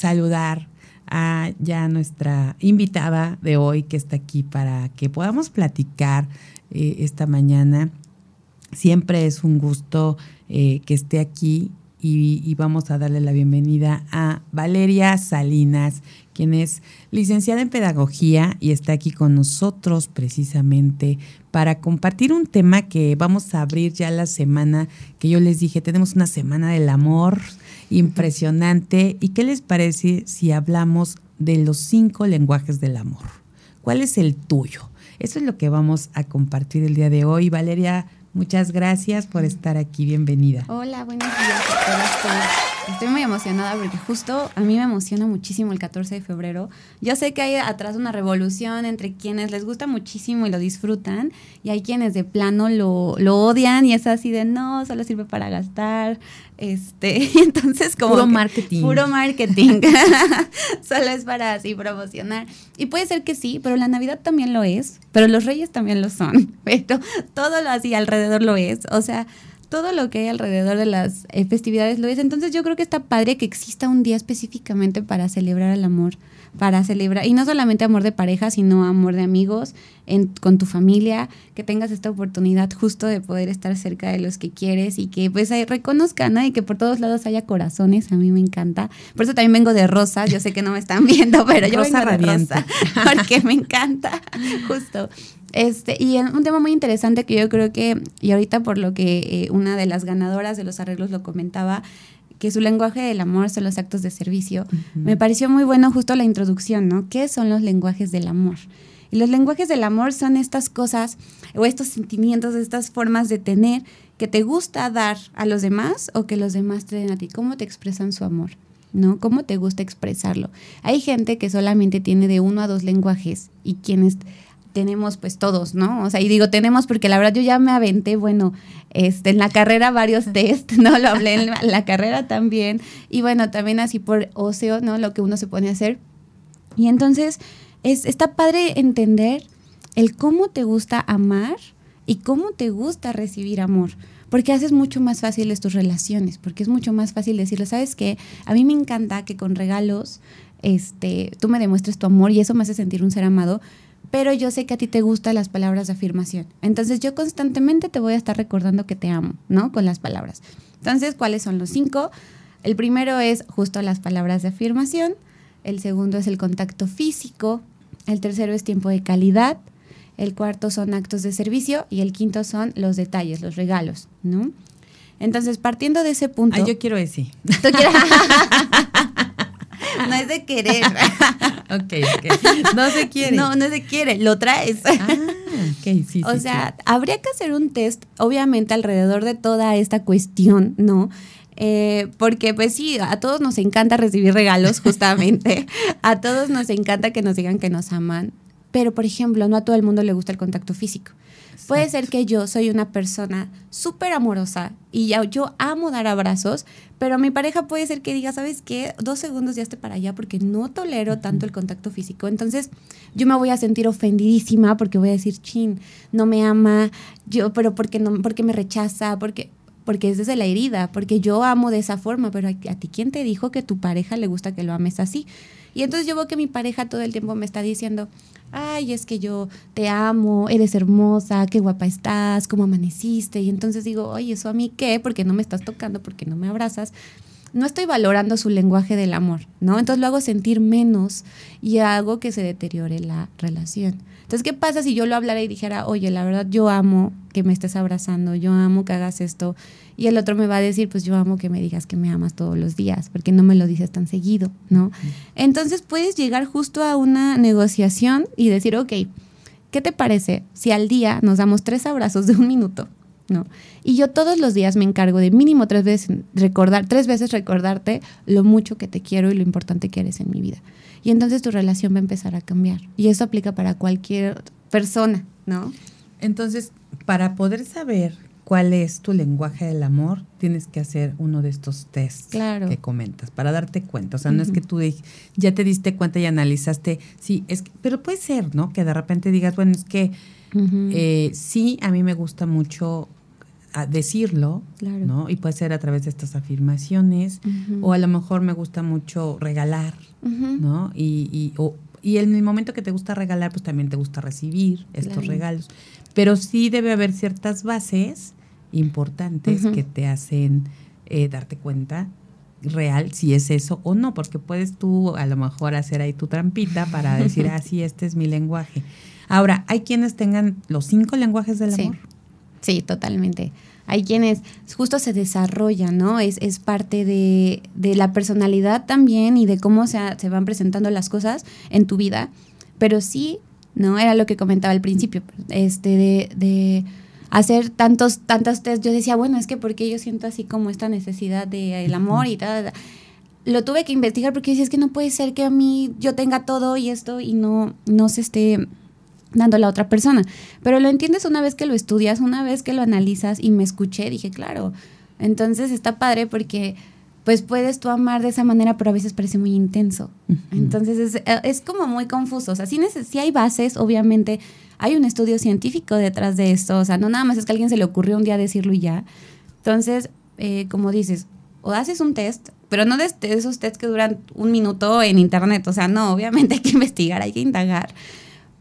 saludar a ya nuestra invitada de hoy que está aquí para que podamos platicar eh, esta mañana. Siempre es un gusto eh, que esté aquí y, y, vamos a darle la bienvenida a Valeria Salinas, quien es licenciada en Pedagogía y está aquí con nosotros precisamente para compartir un tema que vamos a abrir ya la semana que yo les dije, tenemos una semana del amor, impresionante. ¿Y qué les parece si hablamos de los cinco lenguajes del amor? ¿Cuál es el tuyo? Eso es lo que vamos a compartir el día de hoy. Valeria, muchas gracias por estar aquí. Bienvenida. Hola, buenos días a todos. Estoy muy emocionada porque justo a mí me emociona muchísimo el 14 de febrero. Yo sé que hay atrás una revolución entre quienes les gusta muchísimo y lo disfrutan y hay quienes de plano lo, lo odian y es así de no, solo sirve para gastar. Este, entonces como puro marketing. Puro marketing. solo es para así promocionar. Y puede ser que sí, pero la Navidad también lo es, pero los Reyes también lo son. Pero todo lo así alrededor lo es. O sea, todo lo que hay alrededor de las eh, festividades lo es. Entonces yo creo que está padre que exista un día específicamente para celebrar el amor, para celebrar, y no solamente amor de pareja, sino amor de amigos, en, con tu familia, que tengas esta oportunidad justo de poder estar cerca de los que quieres y que pues ahí reconozcan, ¿no? Y que por todos lados haya corazones, a mí me encanta. Por eso también vengo de rosa, yo sé que no me están viendo, pero yo rosa vengo de rosa, porque me encanta, justo. Este, y un tema muy interesante que yo creo que, y ahorita por lo que eh, una de las ganadoras de los arreglos lo comentaba, que su lenguaje del amor son los actos de servicio, uh -huh. me pareció muy bueno justo la introducción, ¿no? ¿Qué son los lenguajes del amor? Y los lenguajes del amor son estas cosas o estos sentimientos, estas formas de tener que te gusta dar a los demás o que los demás te den a ti. ¿Cómo te expresan su amor? ¿no? ¿Cómo te gusta expresarlo? Hay gente que solamente tiene de uno a dos lenguajes y quienes tenemos pues todos, ¿no? O sea, y digo tenemos porque la verdad yo ya me aventé, bueno, este, en la carrera varios test, ¿no? Lo hablé en la, la carrera también. Y bueno, también así por ocio, ¿no? Lo que uno se pone a hacer. Y entonces es, está padre entender el cómo te gusta amar y cómo te gusta recibir amor. Porque haces mucho más fáciles tus relaciones, porque es mucho más fácil decirle, ¿sabes qué? A mí me encanta que con regalos este, tú me demuestres tu amor y eso me hace sentir un ser amado, pero yo sé que a ti te gustan las palabras de afirmación. Entonces yo constantemente te voy a estar recordando que te amo, ¿no? Con las palabras. Entonces, ¿cuáles son los cinco? El primero es justo las palabras de afirmación, el segundo es el contacto físico, el tercero es tiempo de calidad, el cuarto son actos de servicio y el quinto son los detalles, los regalos, ¿no? Entonces, partiendo de ese punto... Ah, yo quiero ese. ¿Tú quieres? de querer. ok, ok. No se quiere. No, no se quiere, lo traes. Ah, ok, sí, sí. O sea, sí. habría que hacer un test, obviamente, alrededor de toda esta cuestión, ¿no? Eh, porque pues sí, a todos nos encanta recibir regalos justamente, a todos nos encanta que nos digan que nos aman, pero por ejemplo, no a todo el mundo le gusta el contacto físico. Exacto. Puede ser que yo soy una persona súper amorosa y ya, yo amo dar abrazos, pero mi pareja puede ser que diga, ¿sabes qué? Dos segundos ya esté para allá porque no tolero tanto el contacto físico. Entonces yo me voy a sentir ofendidísima porque voy a decir, chin, no me ama, yo, pero porque no, porque me rechaza, porque porque es desde la herida, porque yo amo de esa forma, pero a, ti quién te dijo que tu pareja le gusta que lo ames así. Y entonces yo veo que mi pareja todo el tiempo me está diciendo, ay, es que yo te amo, eres hermosa, qué guapa estás, cómo amaneciste. Y entonces digo, oye, ¿eso a mí qué? Porque no me estás tocando, porque no me abrazas. No estoy valorando su lenguaje del amor, ¿no? Entonces lo hago sentir menos y hago que se deteriore la relación. Entonces, ¿qué pasa si yo lo hablara y dijera, oye, la verdad yo amo que me estés abrazando, yo amo que hagas esto? Y el otro me va a decir, pues yo amo que me digas que me amas todos los días, porque no me lo dices tan seguido, ¿no? Entonces puedes llegar justo a una negociación y decir, ok, ¿qué te parece si al día nos damos tres abrazos de un minuto? ¿No? Y yo todos los días me encargo de mínimo tres veces recordar, tres veces recordarte lo mucho que te quiero y lo importante que eres en mi vida. Y entonces tu relación va a empezar a cambiar. Y eso aplica para cualquier persona, ¿no? Entonces, para poder saber cuál es tu lenguaje del amor, tienes que hacer uno de estos tests que comentas para darte cuenta. O sea, no es que tú ya te diste cuenta y analizaste, sí, es pero puede ser, ¿no? Que de repente digas, bueno, es que eh, sí, a mí me gusta mucho ah, decirlo, ¿no? Y puede ser a través de estas afirmaciones, o a lo mejor me gusta mucho regalar, ¿no? Y, y, y en el momento que te gusta regalar, pues también te gusta recibir estos regalos. Pero sí debe haber ciertas bases importantes que te hacen eh, darte cuenta real si es eso o no, porque puedes tú a lo mejor hacer ahí tu trampita para decir, ah, sí, este es mi lenguaje. Ahora, ¿hay quienes tengan los cinco lenguajes del amor? Sí, totalmente. Hay quienes justo se desarrollan, ¿no? Es, es parte de, de, la personalidad también y de cómo se, se van presentando las cosas en tu vida. Pero sí, ¿no? Era lo que comentaba al principio, este, de, de hacer tantos, tantos test. Yo decía, bueno, es que porque yo siento así como esta necesidad de el amor y tal. Lo tuve que investigar porque decía, es que no puede ser que a mí yo tenga todo y esto y no, no se esté dando a la otra persona. Pero lo entiendes una vez que lo estudias, una vez que lo analizas y me escuché, dije, claro. Entonces está padre porque pues puedes tú amar de esa manera, pero a veces parece muy intenso. Entonces es, es, como muy confuso. O sea, sí, si hay bases, obviamente hay un estudio científico detrás de esto. O sea, no nada más es que a alguien se le ocurrió un día decirlo y ya. Entonces, eh, como dices, o haces un test, pero no de, esos tests que duran un minuto en internet. O sea, no, obviamente hay que investigar, hay que indagar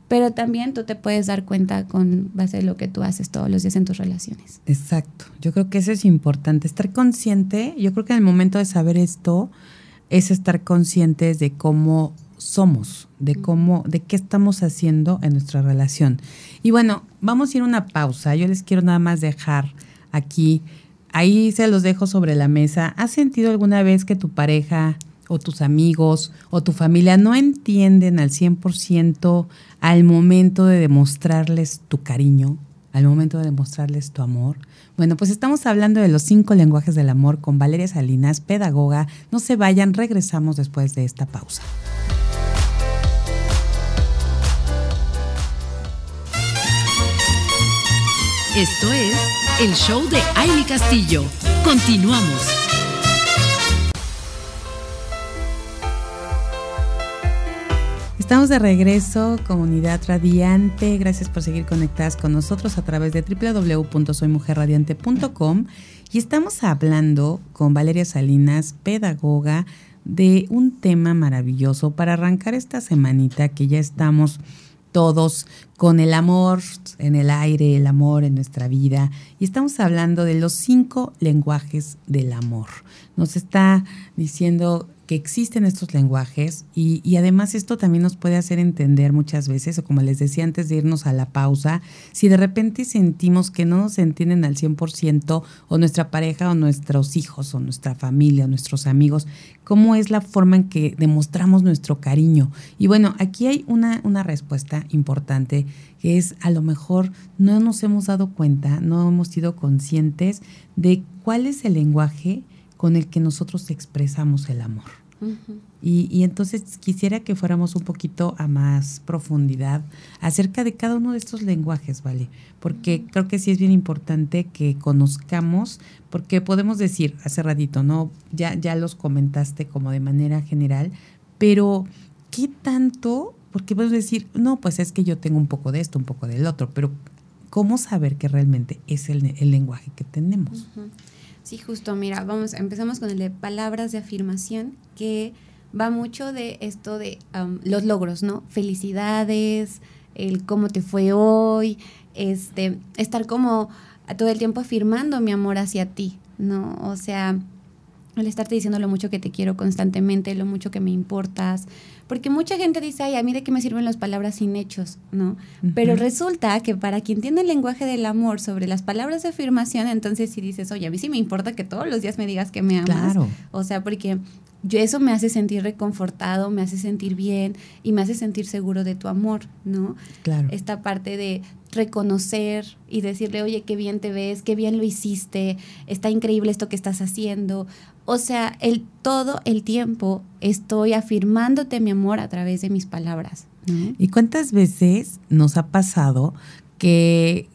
pero también tú te puedes dar cuenta con base a lo que tú haces todos los días en tus relaciones. Exacto, yo creo que eso es importante, estar consciente, yo creo que en el momento de saber esto es estar conscientes de cómo somos, de cómo, de qué estamos haciendo en nuestra relación. Y bueno, vamos a ir a una pausa, yo les quiero nada más dejar aquí, ahí se los dejo sobre la mesa, ¿has sentido alguna vez que tu pareja o tus amigos o tu familia no entienden al 100% al momento de demostrarles tu cariño, al momento de demostrarles tu amor. Bueno, pues estamos hablando de los cinco lenguajes del amor con Valeria Salinas, pedagoga. No se vayan, regresamos después de esta pausa. Esto es el show de Aile Castillo. Continuamos. Estamos de regreso, comunidad radiante. Gracias por seguir conectadas con nosotros a través de www.soymujerradiante.com y estamos hablando con Valeria Salinas, pedagoga, de un tema maravilloso para arrancar esta semanita que ya estamos todos con el amor en el aire, el amor en nuestra vida. Y estamos hablando de los cinco lenguajes del amor. Nos está diciendo que existen estos lenguajes y, y, además esto también nos puede hacer entender muchas veces, o como les decía antes de irnos a la pausa, si de repente sentimos que no nos entienden al 100% o nuestra pareja o nuestros hijos o nuestra familia o nuestros amigos, cómo es la forma en que demostramos nuestro cariño. Y bueno, aquí hay una, una respuesta importante que es a lo mejor no nos hemos dado cuenta, no hemos sido conscientes de cuál es el lenguaje con el que nosotros expresamos el amor. y, y, entonces quisiera que fuéramos un poquito a más profundidad acerca de cada uno de estos lenguajes, ¿vale? Porque creo que sí es bien importante que conozcamos, porque podemos decir hace ratito, ¿no? Ya, ya los comentaste como de manera general, pero ¿qué tanto? Porque podemos decir, no, pues es que yo tengo un poco de esto, un poco del otro, pero ¿cómo saber que realmente es el, el lenguaje que tenemos? Sí, justo, mira, vamos, empezamos con el de palabras de afirmación, que va mucho de esto de los logros, ¿no? Felicidades, el cómo te fue hoy, este, estar como todo el tiempo afirmando mi amor hacia ti, ¿no? O sea, el estarte diciendo lo mucho que te quiero constantemente, lo mucho que me importas, porque mucha gente dice, ay, a mí de qué me sirven las palabras sin hechos, ¿no? Pero resulta que para quien tiene el lenguaje del amor sobre las palabras de afirmación, entonces si dices, oye, a mí sí me importa que todos los días me digas que me amas. Claro. O sea, porque yo eso me hace sentir reconfortado, me hace sentir bien y me hace sentir seguro de tu amor, ¿no? Claro. Esta parte de reconocer y decirle, oye, qué bien te ves, qué bien lo hiciste, está increíble esto que estás haciendo. O sea, el todo el tiempo estoy afirmándote mi amor a través de mis palabras. ¿Y cuántas veces nos ha pasado que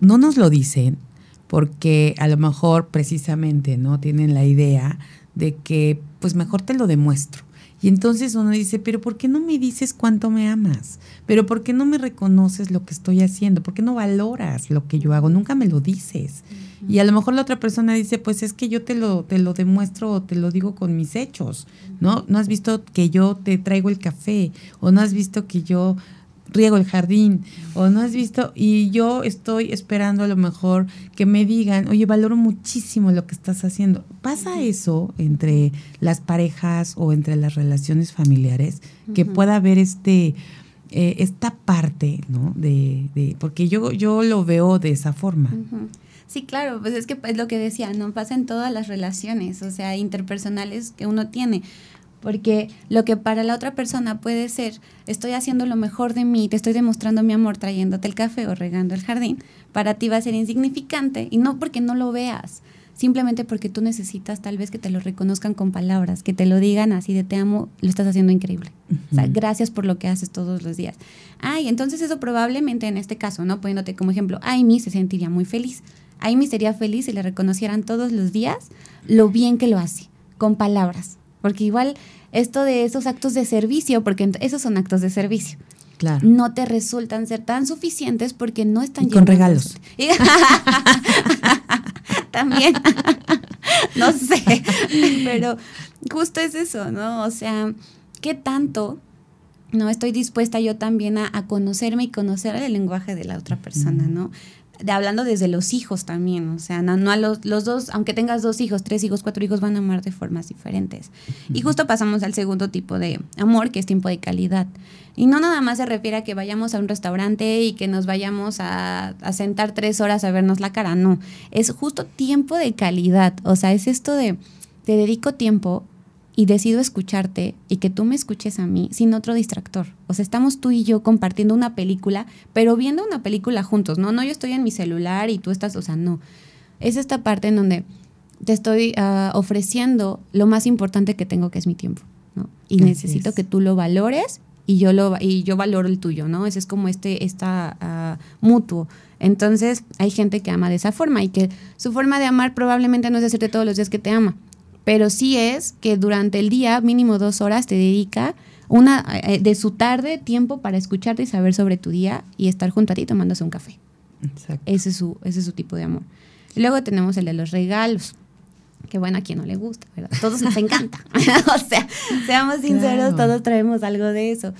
no nos lo dicen porque a lo mejor precisamente no tienen la idea de que pues mejor te lo demuestro. Y entonces uno dice, pero ¿por qué no me dices cuánto me amas? ¿Pero por qué no me reconoces lo que estoy haciendo? ¿Por qué no valoras lo que yo hago? Nunca me lo dices. Y a lo mejor la otra persona dice, pues es que yo te lo, te lo demuestro o te lo digo con mis hechos, ¿no? No has visto que yo te traigo el café o no has visto que yo riego el jardín o no has visto y yo estoy esperando a lo mejor que me digan, oye, valoro muchísimo lo que estás haciendo. ¿Pasa eso entre las parejas o entre las relaciones familiares? Que pueda haber este, eh, esta parte, ¿no? De, de, porque yo, yo lo veo de esa forma. Sí, claro, pues es que es lo que decía, no pasa en todas las relaciones, o sea, interpersonales que uno tiene porque lo que para la otra persona puede ser, estoy haciendo lo mejor de mí, te estoy demostrando mi amor trayéndote el café o regando el jardín, para ti va a ser insignificante y no porque no lo veas, simplemente porque tú necesitas tal vez que te lo reconozcan con palabras, que te lo digan así de te amo, lo estás haciendo increíble. O sea, gracias por lo que haces todos los días. Ay, entonces eso probablemente en este caso, ¿no? Poniéndote como ejemplo, Amy se sentiría muy feliz. Amy sería feliz si le reconocieran todos los días lo bien que lo hace, con palabras porque igual esto de esos actos de servicio, porque esos son actos de servicio. Claro. No te resultan ser tan suficientes porque no están y con regalos. También. no sé. Pero justo es eso, ¿no? O sea, ¿qué tanto no estoy dispuesta yo también a, a conocerme y conocer el lenguaje de la otra persona, ¿no? De hablando desde los hijos también, o sea, no, a los, los, dos, aunque tengas dos hijos, tres hijos, cuatro hijos, van a amar de formas diferentes. Y justo pasamos al segundo tipo de amor, que es tiempo de calidad. Y no nada más se refiere a que vayamos a un restaurante y que nos vayamos a, a sentar tres horas a vernos la cara, no, es justo tiempo de calidad, o sea, es esto de, te dedico tiempo y decido escucharte y que tú me escuches a mí sin otro distractor. O sea, estamos tú y yo compartiendo una película, pero viendo una película juntos, ¿no? No yo estoy en mi celular y tú estás, o sea, no. Es esta parte en donde te estoy uh, ofreciendo lo más importante que tengo, que es mi tiempo, ¿no? Y Así necesito es. que tú lo valores y yo lo y yo valoro el tuyo, ¿no? Ese es como este esta uh, mutuo. Entonces, hay gente que ama de esa forma y que su forma de amar probablemente no es decirte todos los días que te ama, pero sí es que durante el día, mínimo dos horas, te dedica una eh, de su tarde tiempo para escucharte y saber sobre tu día y estar junto a ti tomándose un café. Exacto. Ese es su, ese es su tipo de amor. Luego tenemos el de los regalos. Que bueno, a quien no le gusta, ¿verdad? Todos nos encanta. o sea, seamos sinceros, claro. todos traemos algo de eso.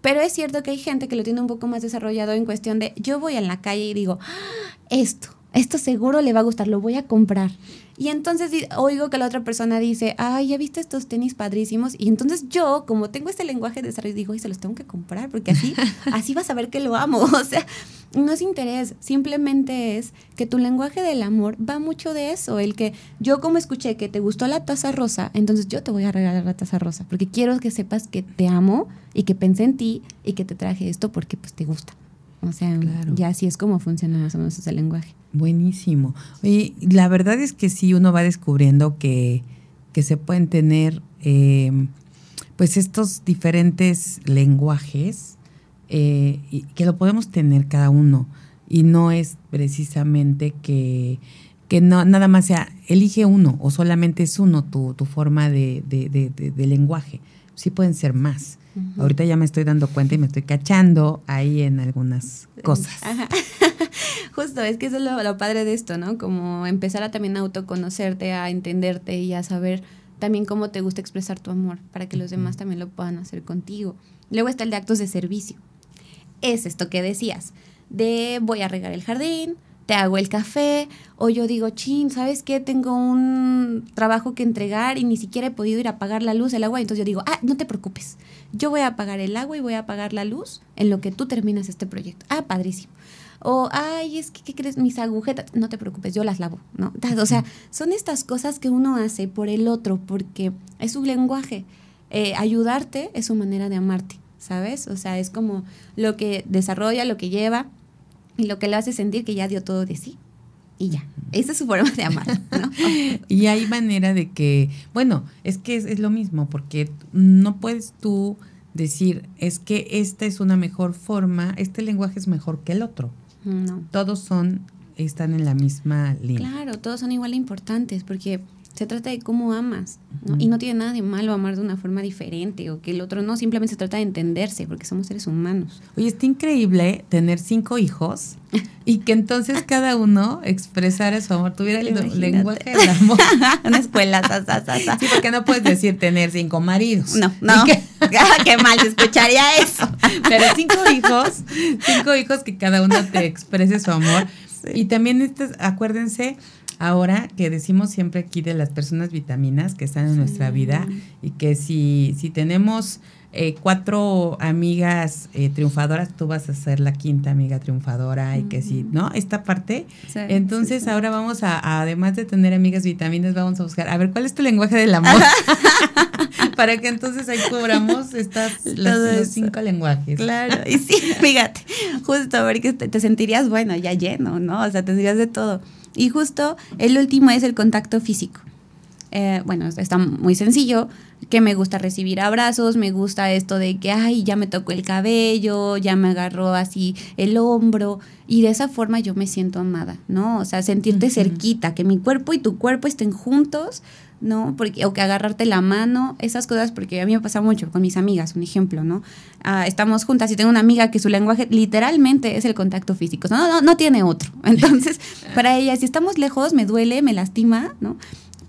Pero es cierto que hay gente que lo tiene un poco más desarrollado en cuestión de yo voy en la calle y digo, ¡Ah, esto, esto seguro le va a gustar, lo voy a comprar. Y entonces oigo que la otra persona dice, ay, ya viste estos tenis padrísimos. Y entonces yo, como tengo este lenguaje de desarrollo, digo, y se los tengo que comprar, porque así, así vas a ver que lo amo. O sea, no es interés, simplemente es que tu lenguaje del amor va mucho de eso. El que yo como escuché que te gustó la taza rosa, entonces yo te voy a regalar la taza rosa, porque quiero que sepas que te amo y que pensé en ti y que te traje esto porque pues te gusta. O sea, claro. ya así es como funciona más o menos ese lenguaje. Buenísimo. Oye, la verdad es que sí uno va descubriendo que, que se pueden tener eh, pues estos diferentes lenguajes eh, y que lo podemos tener cada uno. Y no es precisamente que, que no, nada más sea, elige uno o solamente es uno tu, tu forma de, de, de, de lenguaje. Sí pueden ser más. Uh -huh. Ahorita ya me estoy dando cuenta y me estoy cachando ahí en algunas cosas. Ajá. Justo, es que eso es lo, lo, padre de esto, ¿no? Como empezar a también autoconocerte, a entenderte y a saber también cómo te gusta expresar tu amor, para que los demás también lo puedan hacer contigo. Luego está el de actos de servicio. Es esto que decías, de voy a regar el jardín, te hago el café, o yo digo, chin, ¿sabes qué? Tengo un trabajo que entregar y ni siquiera he podido ir a apagar la luz, el agua, entonces yo digo, ah, no te preocupes, yo voy a apagar el agua y voy a apagar la luz en lo que tú terminas este proyecto. Ah, padrísimo. O, ay, es que, ¿qué crees? Mis agujetas, no te preocupes, yo las lavo, ¿no? O sea, son estas cosas que uno hace por el otro, porque es su lenguaje. Eh, ayudarte es su manera de amarte, ¿sabes? O sea, es como lo que desarrolla, lo que lleva y lo que le hace sentir que ya dio todo de sí y ya. Esa es su forma de amar, ¿no? y hay manera de que, bueno, es que es, lo mismo, porque no puedes tú decir, es que esta es una mejor forma, este lenguaje es mejor que el otro. No. Todos son, están en la misma línea. Claro, todos son igual de importantes, porque se trata de cómo amas, ¿no? Y no tiene nada de malo amar de una forma diferente o que el otro no, simplemente se trata de entenderse, porque somos seres humanos. Oye, está increíble tener cinco hijos y que entonces cada uno expresara su amor, tuviera el lenguaje del amor. una escuela, Sí, porque no puedes decir tener cinco maridos. No, no. Qué, mal se escucharía eso. Pero cinco hijos, cinco hijos que cada uno te exprese su amor. Y también, acuérdense, ahora que decimos siempre aquí de las personas vitaminas que están en nuestra vida y que si, si tenemos eh, cuatro amigas eh, triunfadoras, tú vas a ser la quinta amiga triunfadora y que sí, ¿no? Esta parte. Entonces ahora vamos a, además de tener amigas vitaminas, vamos a buscar, a ver, ¿cuál es tu lenguaje del amor? Para que entonces ahí cobramos estas, los, cinco lenguajes. Claro, y sí, fíjate, justo porque te, te sentirías, bueno, ya lleno, ¿no? O sea, te dirías de todo. Y justo el último es el contacto físico. Eh, bueno, está muy sencillo, que me gusta recibir abrazos, me gusta esto de que, ay, ya me tocó el cabello, ya me agarró así el hombro, y de esa forma yo me siento amada, ¿no? O sea, sentirte cerquita, que mi cuerpo y tu cuerpo estén juntos, ¿no? Porque, o que agarrarte la mano, esas cosas, porque a mí me pasa mucho con mis amigas, un ejemplo, ¿no? Ah, estamos juntas y tengo una amiga que su lenguaje literalmente es el contacto físico, no, no, no tiene otro. Entonces, para ella, si estamos lejos, me duele, me lastima, ¿no?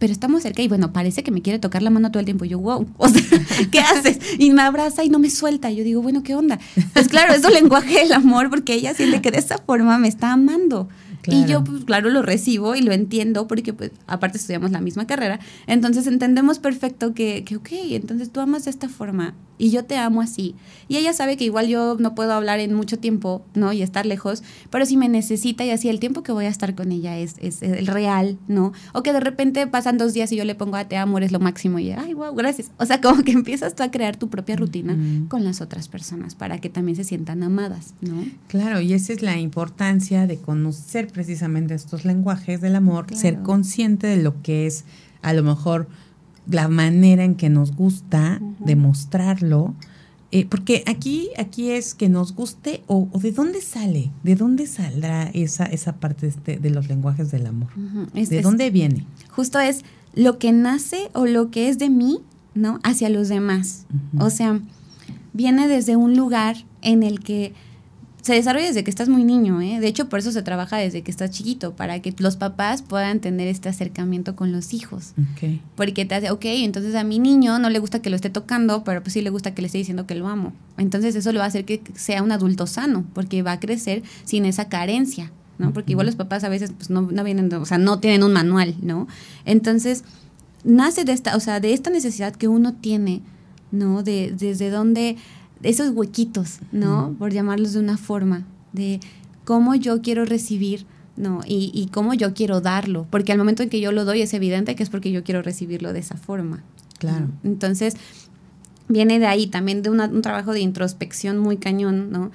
pero estamos cerca y bueno, parece que me quiere tocar la mano todo el tiempo. Y yo, wow, o sea, ¿qué haces? Y me abraza y no me suelta. Yo digo, bueno, ¿qué onda? Pues claro, es el lenguaje del amor porque ella siente que de esa forma me está amando. Y yo, pues claro, lo recibo y lo entiendo porque, pues, aparte estudiamos la misma carrera. Entonces entendemos perfecto que, que, ok, entonces tú amas de esta forma y yo te amo así. Y ella sabe que igual yo no puedo hablar en mucho tiempo, ¿no? Y estar lejos, pero si me necesita y así el tiempo que voy a estar con ella es, es, el real, ¿no? O que de repente pasan dos días y yo le pongo a te amo, eres lo máximo y, ay, wow, gracias. O sea, como que empiezas tú a crear tu propia rutina con las otras personas para que también se sientan amadas, ¿no? Claro, y esa es la importancia de conocer precisamente estos lenguajes del amor, ser consciente de lo que es a lo mejor la manera en que nos gusta demostrarlo. Eh, porque aquí, aquí es que nos guste o, de dónde sale, de dónde saldrá esa, esa parte de, este, de los lenguajes del amor, de dónde viene. Justo es lo que nace o lo que es de mí, ¿no? Hacia los demás. O sea, viene desde un lugar en el que se desarrolla desde que estás muy niño, ¿eh? De hecho, por eso se trabaja desde que estás chiquito, para que los papás puedan tener este acercamiento con los hijos. Porque te hace, ok, entonces a mi niño no le gusta que lo esté tocando, pero pues sí le gusta que le esté diciendo que lo amo. Entonces eso le va a hacer que sea un adulto sano, porque va a crecer sin esa carencia, ¿no? Porque igual los papás a veces pues no, no vienen, o sea, no tienen un manual, ¿no? Entonces, nace de esta, o sea, de esta necesidad que uno tiene, ¿no? De, desde donde esos huequitos, ¿no? Por llamarlos de una forma, de cómo yo quiero recibir, ¿no? Y, y, cómo yo quiero darlo, porque al momento en que yo lo doy es evidente que es porque yo quiero recibirlo de esa forma. Claro. Entonces, viene de ahí también de un trabajo de introspección muy cañón, ¿no?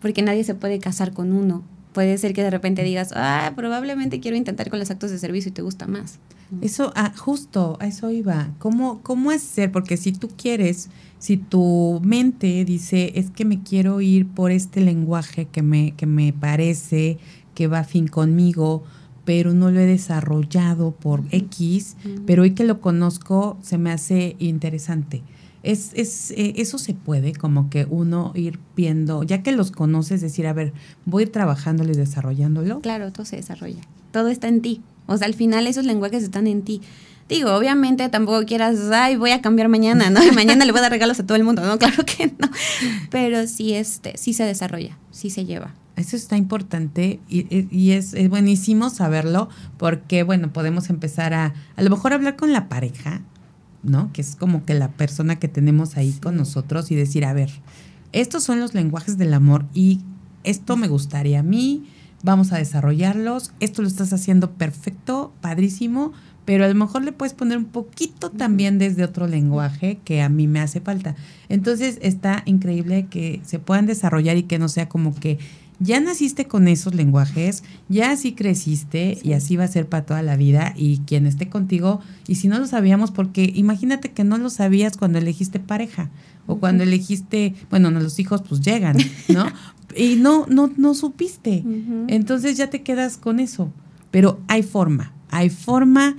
Porque nadie se puede casar con uno. Puede ser que de repente digas, ah, probablemente quiero intentar con los actos de servicio y te gusta más. Eso, ah, justo, a eso iba. ¿Cómo, ¿Cómo hacer? Porque si tú quieres si tu mente dice, es que me quiero ir por este lenguaje que me, que me parece que va a fin conmigo, pero no lo he desarrollado por X, pero hoy que lo conozco se me hace interesante. Es, es, eh, eso se puede, como que uno ir viendo, ya que los conoces, decir, a ver, voy a ir trabajándolo y desarrollándolo. Claro, todo se desarrolla. Todo está en ti. O sea, al final esos lenguajes están en ti. Digo, obviamente tampoco quieras, ay, voy a cambiar mañana, ¿no? Y mañana le voy a dar regalos a todo el mundo, ¿no? Claro que no. Pero sí, este, sí se desarrolla, sí se lleva. Eso está importante y, y es, es, buenísimo saberlo porque, bueno, podemos empezar a, a lo mejor hablar con la pareja, ¿no? Que es como que la persona que tenemos ahí con nosotros y decir, a ver, estos son los lenguajes del amor y esto me gustaría a mí, vamos a desarrollarlos, esto lo estás haciendo perfecto, padrísimo, pero a lo mejor le puedes poner un poquito también desde otro lenguaje que a mí me hace falta. Entonces está increíble que se puedan desarrollar y que no sea como que ya naciste con esos lenguajes, ya así creciste y así va a ser para toda la vida y quien esté contigo, y si no lo sabíamos, porque imagínate que no lo sabías cuando elegiste pareja o cuando elegiste, bueno, no, los hijos pues llegan, ¿no? y no, no, no supiste. Entonces ya te quedas con eso. Pero hay forma, hay forma.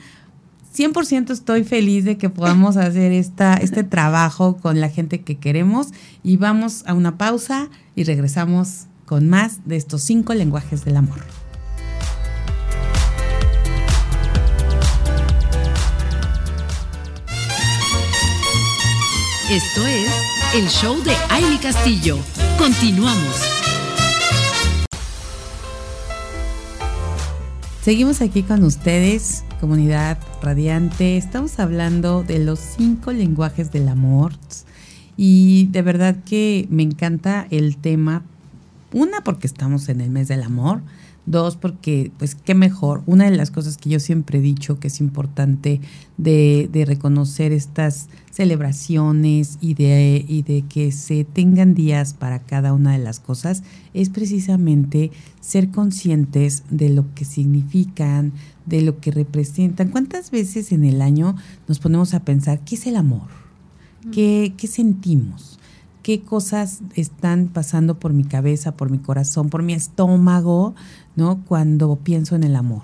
100% estoy feliz de que podamos hacer esta, este trabajo con la gente que queremos y vamos a una pausa y regresamos con más de estos cinco lenguajes del amor. Esto es el show de Aile Castillo. Continuamos. Seguimos aquí con ustedes, comunidad radiante. Estamos hablando de los cinco lenguajes del amor. Y de verdad que me encanta el tema una, porque estamos en el mes del amor. Dos, porque, pues, qué mejor. Una de las cosas que yo siempre he dicho que es importante de, de reconocer estas celebraciones y de, y de que se tengan días para cada una de las cosas es precisamente ser conscientes de lo que significan, de lo que representan. ¿Cuántas veces en el año nos ponemos a pensar qué es el amor? ¿Qué, qué sentimos? qué cosas están pasando por mi cabeza, por mi corazón, por mi estómago, ¿no? Cuando pienso en el amor.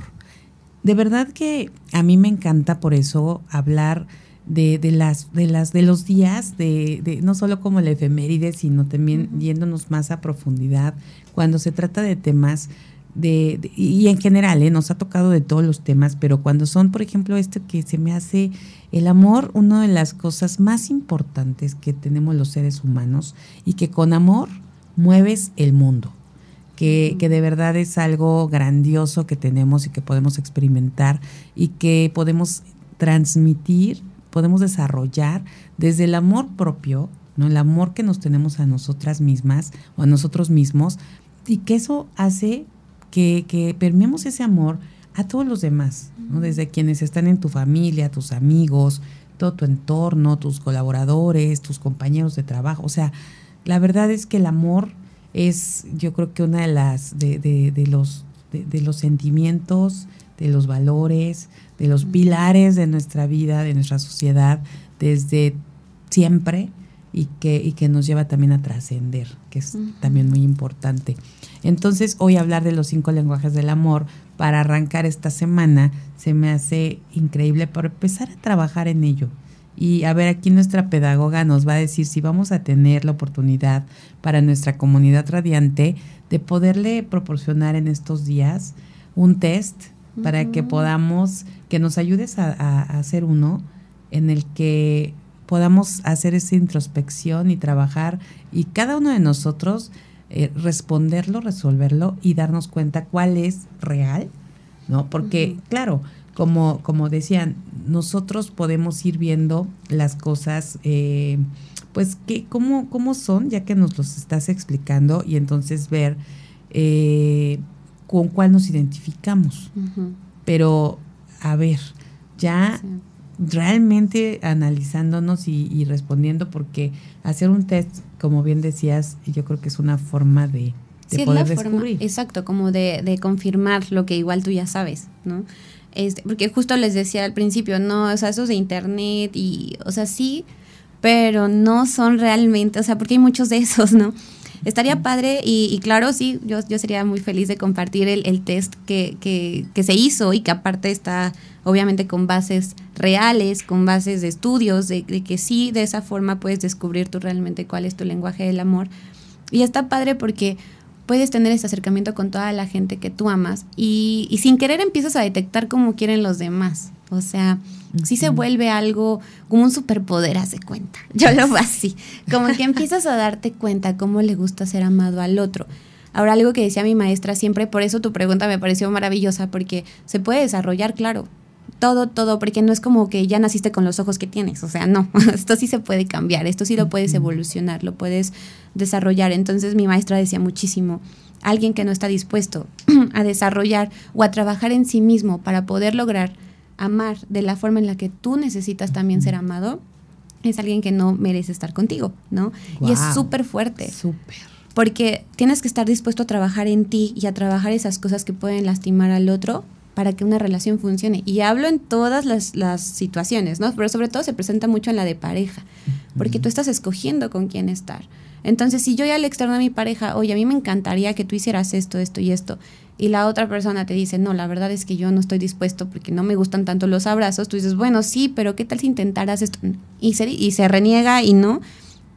De verdad que a mí me encanta por eso hablar de, las, de, las, de los días, de, no solo como el efeméride, sino también yéndonos más a profundidad cuando se trata de temas de, y en general, ¿eh? nos ha tocado de todos los temas, pero cuando son, por ejemplo, esto que se me hace el amor, una de las cosas más importantes que tenemos los seres humanos y que con amor mueves el mundo, que, que de verdad es algo grandioso que tenemos y que podemos experimentar y que podemos transmitir, podemos desarrollar desde el amor propio, ¿no? el amor que nos tenemos a nosotras mismas o a nosotros mismos, y que eso hace que, que permeemos ese amor a todos los demás, ¿no? desde quienes están en tu familia, tus amigos, todo tu entorno, tus colaboradores, tus compañeros de trabajo. O sea, la verdad es que el amor es, yo creo que una de las, de, de, de los, de, los sentimientos, de los valores, de los pilares de nuestra vida, de nuestra sociedad, desde siempre y que, y que nos lleva también a trascender, que es también muy importante. Entonces, hoy hablar de los cinco lenguajes del amor para arrancar esta semana se me hace increíble por empezar a trabajar en ello. Y a ver, aquí nuestra pedagoga nos va a decir si vamos a tener la oportunidad para nuestra comunidad radiante de poderle proporcionar en estos días un test para que podamos, que nos ayudes a, a hacer uno en el que podamos hacer esa introspección y trabajar y cada uno de nosotros eh, responderlo, resolverlo y darnos cuenta cuál es real, ¿no? Porque, claro, como, como decían, nosotros podemos ir viendo las cosas, eh, pues, que, cómo, cómo son, ya que nos los estás explicando, y entonces ver eh, con cuál nos identificamos. Pero, a ver, ya realmente analizándonos y, respondiendo, porque hacer un test, como bien decías, yo creo que es una forma de, poder descubrir. exacto, como de, de, confirmar lo que igual tú ya sabes, ¿no? Este, porque justo les decía al principio, no, o sea, esos de internet y, o sea, sí, pero no son realmente, o sea, porque hay muchos de esos, ¿no? Estaría padre y, claro, sí, yo, yo sería muy feliz de compartir el, el test que, que, que, se hizo y que aparte está obviamente con bases reales, con bases de estudios, de, que sí, de esa forma puedes descubrir tú realmente cuál es tu lenguaje del amor. Y está padre porque puedes tener ese acercamiento con toda la gente que tú amas y, y sin querer empiezas a detectar cómo quieren los demás. O sea, sí se vuelve algo como un superpoder, hace cuenta. Yo lo veo así. Como que empiezas a darte cuenta cómo le gusta ser amado al otro. Ahora, algo que decía mi maestra siempre, por eso tu pregunta me pareció maravillosa, porque se puede desarrollar, claro, todo, todo, porque no es como que ya naciste con los ojos que tienes, o sea, no, esto sí se puede cambiar, esto sí lo puedes evolucionar, lo puedes desarrollar. Entonces mi maestra decía muchísimo, alguien que no está dispuesto a desarrollar o a trabajar en sí mismo para poder lograr amar de la forma en la que tú necesitas también ser amado, es alguien que no merece estar contigo, ¿no? y es súper fuerte. Súper. Porque tienes que estar dispuesto a trabajar en ti y a trabajar esas cosas que pueden lastimar al otro para que una relación funcione. Y hablo en todas las, las situaciones, ¿no? Pero sobre todo se presenta mucho en la de pareja, porque tú estás escogiendo con quién estar. Entonces, si yo ya le externo a mi pareja, oye, a mí me encantaría que tú hicieras esto, esto y esto, y la otra persona te dice, no, la verdad es que yo no estoy dispuesto porque no me gustan tanto los abrazos, tú dices, bueno, sí, pero ¿qué tal si intentaras esto? Y se, y se reniega y no,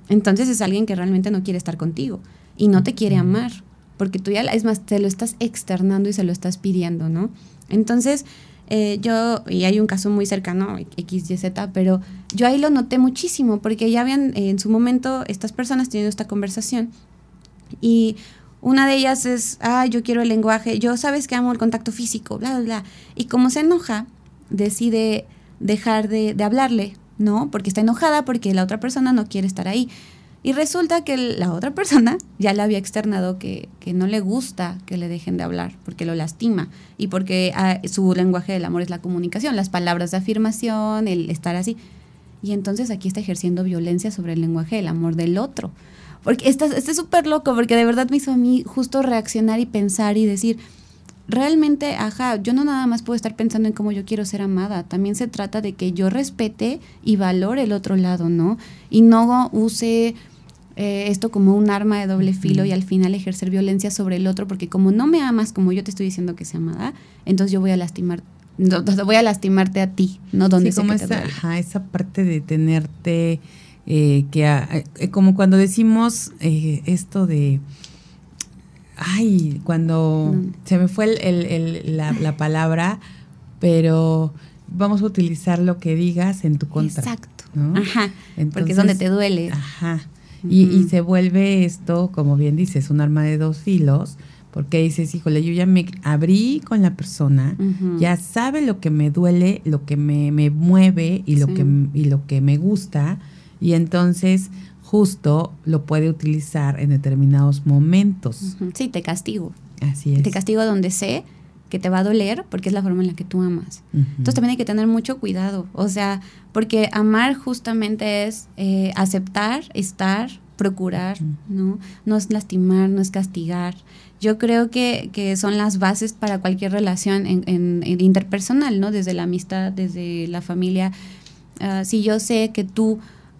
entonces es alguien que realmente no quiere estar contigo y no te quiere amar, porque tú ya, es más, te lo estás externando y se lo estás pidiendo, ¿no? Entonces, eh, yo, y hay un caso muy cercano, XYZ, pero yo ahí lo noté muchísimo, porque ya habían en su momento estas personas teniendo esta conversación y una de ellas es, ah, yo quiero el lenguaje, yo sabes que amo el contacto físico, bla, bla, bla. Y como se enoja, decide dejar de, de hablarle, ¿no? Porque está enojada porque la otra persona no quiere estar ahí. Y resulta que la otra persona ya le había externado que, que, no le gusta que le dejen de hablar, porque lo lastima y porque ah, su lenguaje del amor es la comunicación, las palabras de afirmación, el estar así. Y entonces aquí está ejerciendo violencia sobre el lenguaje del amor del otro. Porque este es súper loco, porque de verdad me hizo a mí justo reaccionar y pensar y decir, realmente, ajá, yo no nada más puedo estar pensando en cómo yo quiero ser amada, también se trata de que yo respete y valore el otro lado, ¿no? Y no use eh, esto como un arma de doble filo y al final ejercer violencia sobre el otro, porque como no me amas como yo te estoy diciendo que sea amada, entonces yo voy a lastimar no, voy a lastimarte a ti, ¿no? Donde sí, como esa, ajá, esa parte de tenerte eh, que eh, como cuando decimos eh, esto de ay cuando se me fue el, la, palabra pero vamos a utilizar lo que digas en tu contra exacto. ajá porque es donde te duele. ajá y, y, se vuelve esto como bien dices un arma de dos filos porque dices, híjole, yo ya me abrí con la persona, ya sabe lo que me duele, lo que me, me mueve y lo, que, y lo que me gusta, y entonces justo lo puede utilizar en determinados momentos. Sí, te castigo. Así es. Te castigo donde sé que te va a doler porque es la forma en la que tú amas. Entonces también hay que tener mucho cuidado, o sea, porque amar justamente es eh, aceptar, estar, procurar, ¿no? No es lastimar, no es castigar. Yo creo que, que son las bases para cualquier relación en, en, interpersonal, ¿no? Desde la amistad, desde la familia. Ah, si yo sé que tú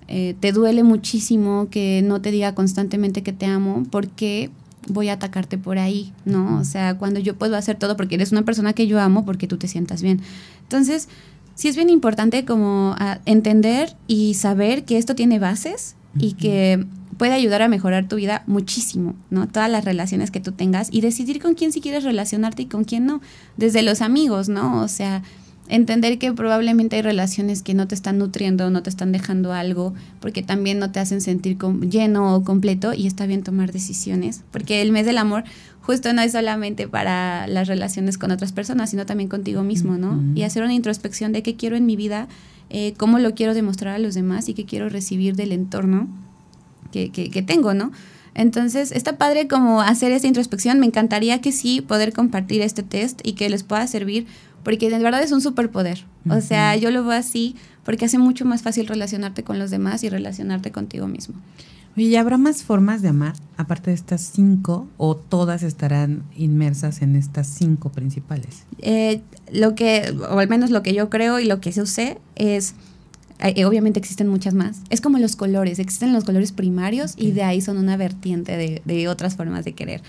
eh, te duele muchísimo que no te diga constantemente que te amo, ¿por qué voy a atacarte por ahí? ¿No? O sea, cuando yo puedo hacer todo porque eres una persona que yo amo, porque tú te sientas bien. Entonces, sí es bien importante como ah, entender y saber que esto tiene bases y que puede ayudar a mejorar tu vida muchísimo, ¿no? Todas las relaciones que tú tengas y decidir con quién si quieres relacionarte y con quién no. Desde los amigos, ¿no? O sea, entender que probablemente hay relaciones que no te están nutriendo, no te están dejando algo, porque también no te hacen sentir lleno o completo y está bien tomar decisiones, porque el mes del amor justo no es solamente para las relaciones con otras personas, sino también contigo mismo, ¿no? Y hacer una introspección de qué quiero en mi vida, eh, cómo lo quiero demostrar a los demás y qué quiero recibir del entorno que, que, que tengo, ¿no? Entonces, está padre como hacer esta introspección. Me encantaría que sí poder compartir este test y que les pueda servir porque de verdad es un superpoder. O sea, yo lo veo así porque hace mucho más fácil relacionarte con los demás y relacionarte contigo mismo. Oye, ¿y habrá más formas de amar aparte de estas cinco o todas estarán inmersas en estas cinco principales? Eh, lo que, o al menos lo que yo creo y lo que yo sé es, eh, obviamente existen muchas más, es como los colores, existen los colores primarios y de ahí son una vertiente de, de otras formas de querer.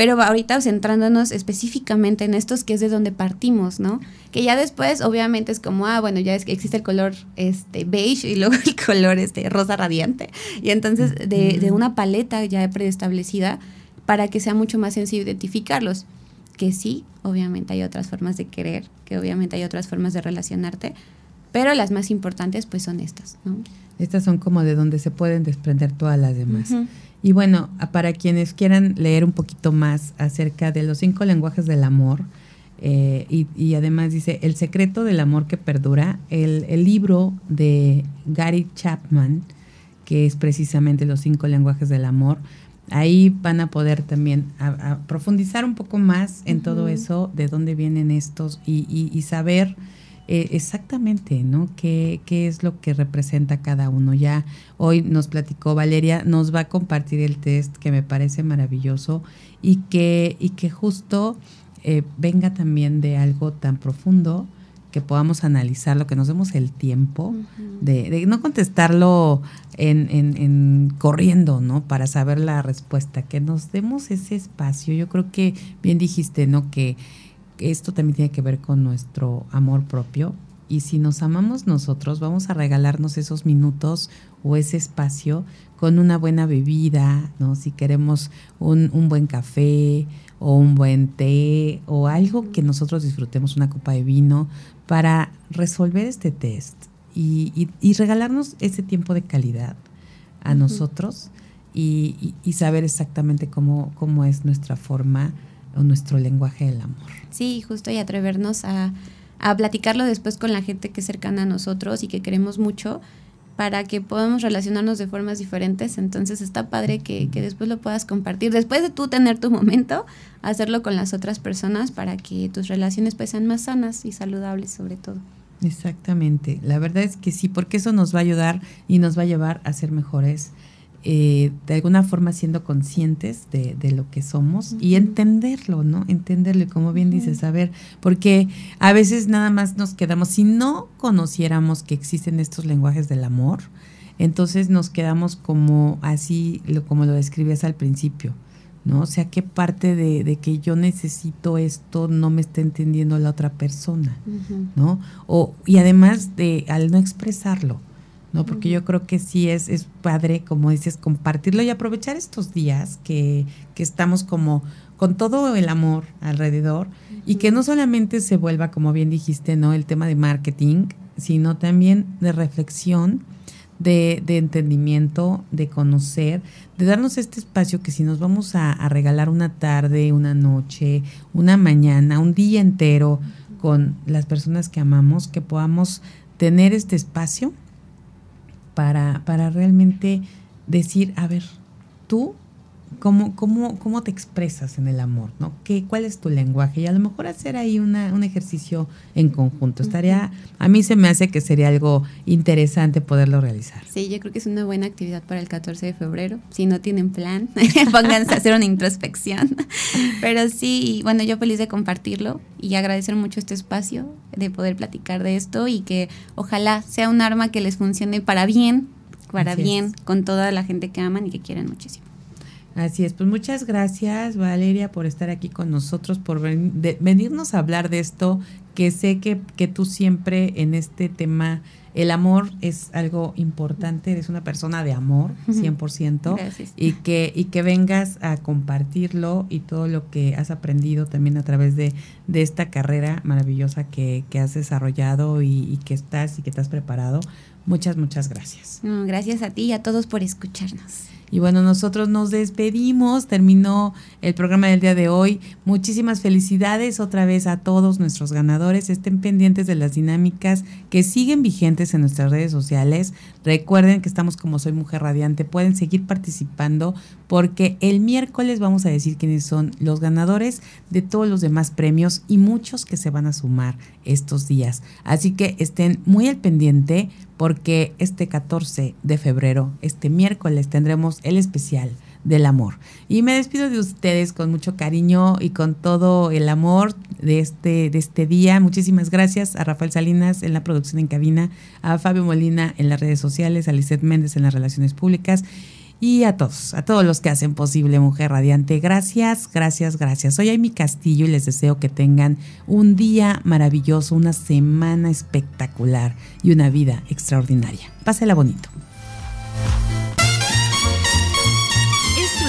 Pero ahorita centrándonos específicamente en estos, que es de donde partimos, ¿no? Que ya después, obviamente, es como, ah, bueno, ya es que existe el color este, beige y luego el color este, rosa radiante. Y entonces, de, de una paleta ya preestablecida para que sea mucho más sencillo identificarlos. Que sí, obviamente hay otras formas de querer, que obviamente hay otras formas de relacionarte, pero las más importantes, pues, son estas, ¿no? Estas son como de donde se pueden desprender todas las demás. Y bueno, para quienes quieran leer un poquito más acerca de los cinco lenguajes del amor, eh, y, además dice, El secreto del amor que perdura, el, el, libro de Gary Chapman, que es precisamente los cinco lenguajes del amor, Ahí van a poder también profundizar un poco más en todo eso, de dónde vienen estos y, saber eh, exactamente, ¿no? ¿Qué, ¿Qué, es lo que representa cada uno? Ya hoy nos platicó Valeria, nos va a compartir el test que me parece maravilloso y que, y que justo eh, venga también de algo tan profundo que podamos analizarlo, que nos demos el tiempo de, no contestarlo en, en, corriendo, ¿no? Para saber la respuesta, que nos demos ese espacio. Yo creo que bien dijiste, ¿no? Que esto también tiene que ver con nuestro amor propio. Y si nos amamos nosotros, vamos a regalarnos esos minutos o ese espacio con una buena bebida, ¿no? Si queremos un, un buen café o un buen té o algo que nosotros disfrutemos, una copa de vino, para resolver este test y, regalarnos ese tiempo de calidad a nosotros y, saber exactamente cómo, cómo es nuestra forma o nuestro lenguaje del amor. Sí, justo y atrevernos a, a platicarlo después con la gente que es cercana a nosotros y que queremos mucho para que podamos relacionarnos de formas diferentes. Entonces está padre que, después lo puedas compartir. Después de tú tener tu momento, hacerlo con las otras personas para que tus relaciones pues sean más sanas y saludables sobre todo. Exactamente. La verdad es que sí, porque eso nos va a ayudar y nos va a llevar a ser mejores eh, de alguna forma siendo conscientes de, lo que somos y entenderlo, ¿no? Entenderlo, como bien dices, saber, porque a veces nada más nos quedamos, si no conociéramos que existen estos lenguajes del amor, entonces nos quedamos como así, lo, como lo describías al principio, ¿no? O sea, qué parte de, que yo necesito esto no me está entendiendo la otra persona, ¿no? O, y además de al no expresarlo, ¿no? Porque yo creo que sí es, es padre, como dices, compartirlo y aprovechar estos días que, que estamos como con todo el amor alrededor y que no solamente se vuelva, como bien dijiste, ¿no? El tema de marketing, sino también de reflexión, de, de entendimiento, de conocer, de darnos este espacio que si nos vamos a, a regalar una tarde, una noche, una mañana, un día entero con las personas que amamos, que podamos tener este espacio para, para realmente decir, a ver, tú ¿Cómo, cómo, cómo te expresas en el amor? ¿no? ¿Qué, ¿Cuál es tu lenguaje? Y a lo mejor hacer ahí una, un ejercicio en conjunto. Estaría, a mí se me hace que sería algo interesante poderlo realizar. Sí, yo creo que es una buena actividad para el 14 de febrero. Si no tienen plan, pónganse a hacer una introspección. Pero sí, bueno, yo feliz de compartirlo y agradecer mucho este espacio, de poder platicar de esto y que ojalá sea un arma que les funcione para bien, para bien, con toda la gente que aman y que quieren muchísimo. Así es, pues muchas gracias Valeria por estar aquí con nosotros, por venirnos a hablar de esto, que sé que, que tú siempre en este tema, el amor es algo importante, eres una persona de amor, 100%, gracias. y que, y que vengas a compartirlo y todo lo que has aprendido también a través de, de esta carrera maravillosa que, que has desarrollado y, y, que estás y que te has preparado. Muchas, muchas gracias. gracias a ti y a todos por escucharnos. Y bueno, nosotros nos despedimos, terminó el programa del día de hoy. Muchísimas felicidades otra vez a todos nuestros ganadores. Estén pendientes de las dinámicas que siguen vigentes en nuestras redes sociales. Recuerden que estamos como Soy Mujer Radiante. Pueden seguir participando porque el miércoles vamos a decir quiénes son los ganadores de todos los demás premios y muchos que se van a sumar estos días. Así que estén muy al pendiente porque este 14 de febrero, este miércoles, tendremos el especial del amor. Y me despido de ustedes con mucho cariño y con todo el amor de este, de este día. Muchísimas gracias a Rafael Salinas en la producción en cabina, a Fabio Molina en las redes sociales, a Lizeth Méndez en las relaciones públicas y a todos, a todos los que hacen posible Mujer Radiante. Gracias, gracias, gracias. Soy Amy Castillo y les deseo que tengan un día maravilloso, una semana espectacular y una vida extraordinaria. Pásela bonito.